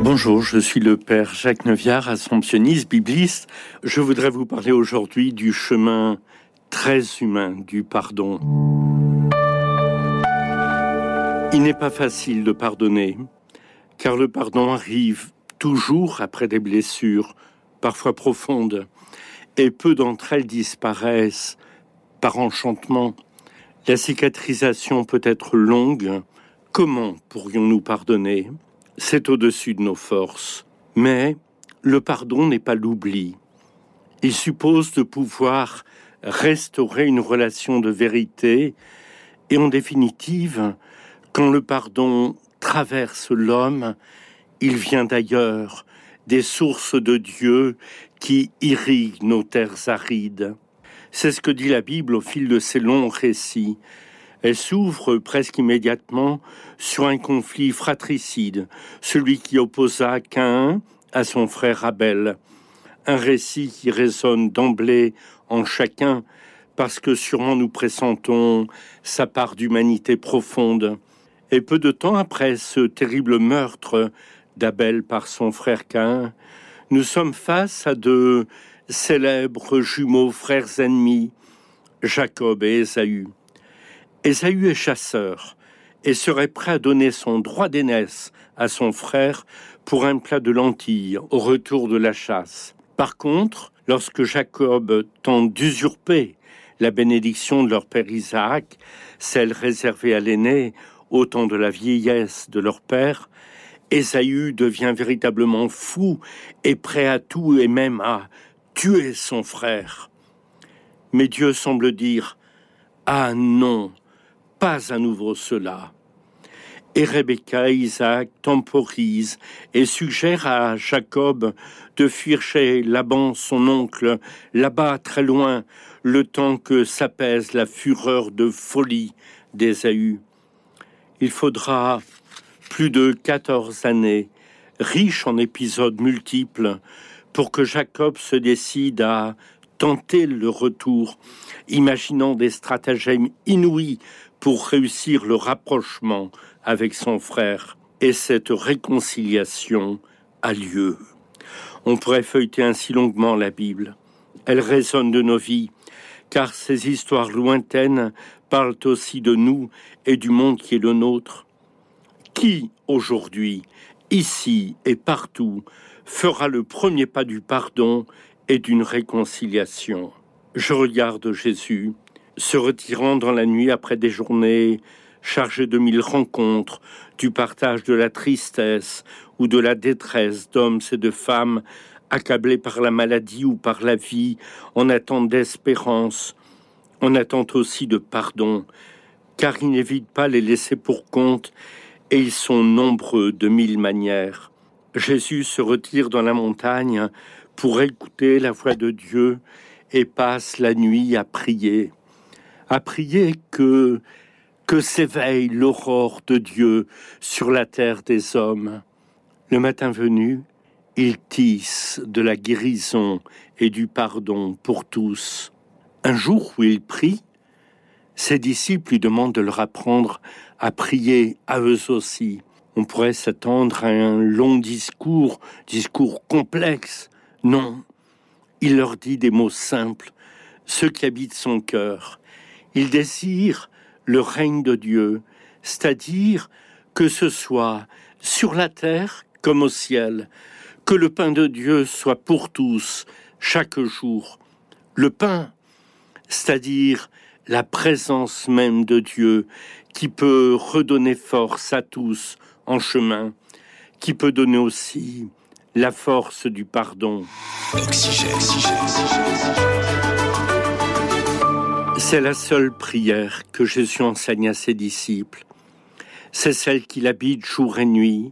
Bonjour, je suis le Père Jacques Neuviard, assomptionniste, bibliste. Je voudrais vous parler aujourd'hui du chemin très humain du pardon. Il n'est pas facile de pardonner, car le pardon arrive toujours après des blessures, parfois profondes, et peu d'entre elles disparaissent par enchantement. La cicatrisation peut être longue. Comment pourrions-nous pardonner? C'est au-dessus de nos forces. Mais le pardon n'est pas l'oubli. Il suppose de pouvoir restaurer une relation de vérité et en définitive, quand le pardon traverse l'homme, il vient d'ailleurs, des sources de Dieu qui irriguent nos terres arides. C'est ce que dit la Bible au fil de ces longs récits. Elle s'ouvre presque immédiatement sur un conflit fratricide, celui qui opposa Cain à son frère Abel. Un récit qui résonne d'emblée en chacun, parce que sûrement nous pressentons sa part d'humanité profonde. Et peu de temps après ce terrible meurtre d'Abel par son frère Cain, nous sommes face à de célèbres jumeaux frères ennemis, Jacob et Ésaü. Ésaü est chasseur et serait prêt à donner son droit d'aînesse à son frère pour un plat de lentilles au retour de la chasse. Par contre, lorsque Jacob tente d'usurper la bénédiction de leur père Isaac, celle réservée à l'aîné au temps de la vieillesse de leur père, Ésaü devient véritablement fou et prêt à tout et même à tuer son frère. Mais Dieu semble dire Ah non, pas à nouveau cela. Et Rebecca Isaac temporisent et suggèrent à Jacob de fuir chez Laban, son oncle, là-bas très loin, le temps que s'apaise la fureur de folie d'Ésaü. Il faudra plus de 14 années, riches en épisodes multiples, pour que Jacob se décide à tenter le retour, imaginant des stratagèmes inouïs pour réussir le rapprochement avec son frère. Et cette réconciliation a lieu. On pourrait feuilleter ainsi longuement la Bible. Elle résonne de nos vies, car ces histoires lointaines parlent aussi de nous et du monde qui est le nôtre. Qui, aujourd'hui, ici et partout, fera le premier pas du pardon et d'une réconciliation? Je regarde Jésus se retirant dans la nuit après des journées chargées de mille rencontres, du partage de la tristesse ou de la détresse d'hommes et de femmes accablés par la maladie ou par la vie, en attente d'espérance, en attente aussi de pardon, car il n'évite pas les laisser pour compte et ils sont nombreux de mille manières. Jésus se retire dans la montagne pour écouter la voix de Dieu et passe la nuit à prier, à prier que s'éveille l'aurore de Dieu sur la terre des hommes. Le matin venu, il tisse de la guérison et du pardon pour tous. Un jour où il prie, ses disciples lui demandent de leur apprendre à prier à eux aussi. On pourrait s'attendre à un long discours, discours complexe. Non, il leur dit des mots simples, ceux qui habitent son cœur. Il désire le règne de Dieu, c'est-à-dire que ce soit sur la terre comme au ciel, que le pain de Dieu soit pour tous, chaque jour. Le pain, c'est-à-dire la présence même de Dieu qui peut redonner force à tous en chemin, qui peut donner aussi la force du pardon. C'est la seule prière que Jésus enseigne à ses disciples. C'est celle qu'il habite jour et nuit,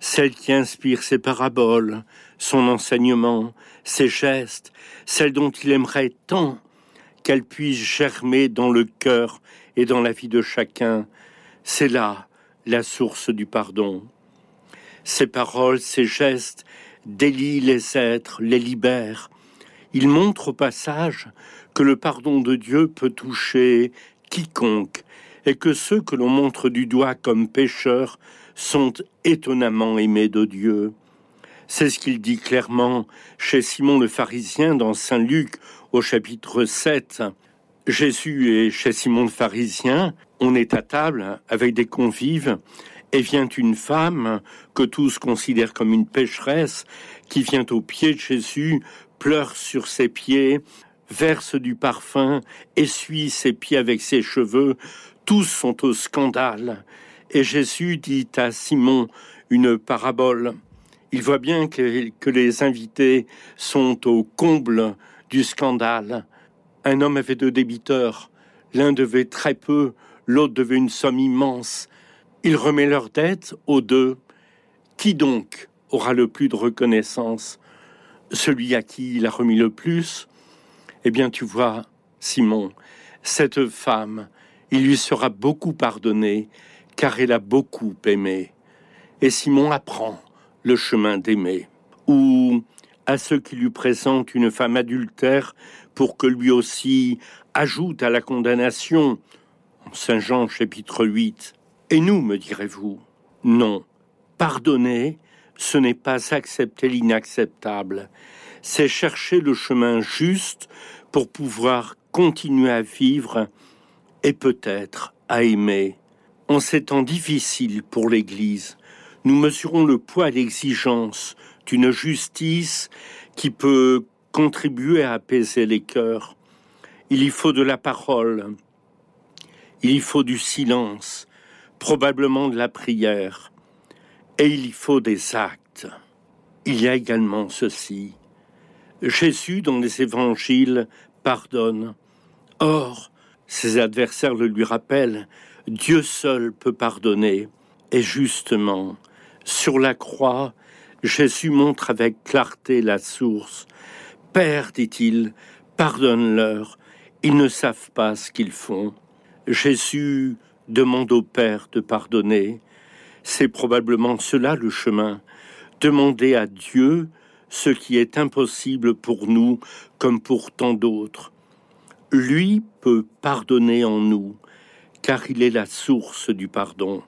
celle qui inspire ses paraboles, son enseignement, ses gestes, celle dont il aimerait tant qu'elle puisse germer dans le cœur et dans la vie de chacun. C'est là la source du pardon. Ces paroles, ces gestes délient les êtres, les libèrent. Ils montrent au passage que le pardon de Dieu peut toucher quiconque et que ceux que l'on montre du doigt comme pécheurs sont étonnamment aimé de Dieu. C'est ce qu'il dit clairement chez Simon le pharisien dans Saint Luc au chapitre 7. Jésus est chez Simon le pharisien, on est à table avec des convives, et vient une femme que tous considèrent comme une pécheresse, qui vient aux pieds de Jésus, pleure sur ses pieds, verse du parfum, essuie ses pieds avec ses cheveux, tous sont au scandale. Et Jésus dit à Simon une parabole. Il voit bien que, que les invités sont au comble du scandale. Un homme avait deux débiteurs. L'un devait très peu, l'autre devait une somme immense. Il remet leur dette aux deux. Qui donc aura le plus de reconnaissance? Celui à qui il a remis le plus? Eh bien, tu vois, Simon, cette femme, il lui sera beaucoup pardonné, car elle a beaucoup aimé. Et Simon apprend le chemin d'aimer. Ou à ceux qui lui présentent une femme adultère pour que lui aussi ajoute à la condamnation. Saint Jean chapitre 8. Et nous, me direz-vous Non. Pardonner, ce n'est pas accepter l'inacceptable. C'est chercher le chemin juste pour pouvoir continuer à vivre et peut-être à aimer. En ces temps difficiles pour l'Église, nous mesurons le poids et l'exigence d'une justice qui peut contribuer à apaiser les cœurs. Il y faut de la parole, il y faut du silence, probablement de la prière, et il y faut des actes. Il y a également ceci. Jésus, dans les évangiles, pardonne. Or, ses adversaires le lui rappellent, Dieu seul peut pardonner. Et justement, sur la croix, Jésus montre avec clarté la source. Père, dit-il, pardonne-leur, ils ne savent pas ce qu'ils font. Jésus demande au Père de pardonner. C'est probablement cela le chemin. Demander à Dieu ce qui est impossible pour nous comme pour tant d'autres. Lui peut pardonner en nous, car il est la source du pardon.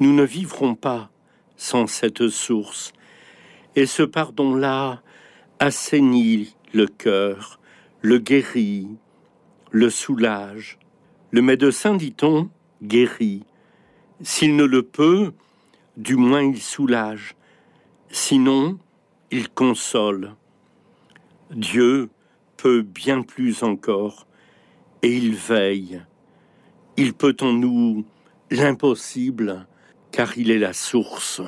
Nous ne vivrons pas sans cette source, et ce pardon-là assainit le cœur, le guérit, le soulage. Le médecin, dit-on, guérit. S'il ne le peut, du moins il soulage. Sinon, il console. Dieu peut bien plus encore, et il veille. Il peut en nous l'impossible, car il est la source.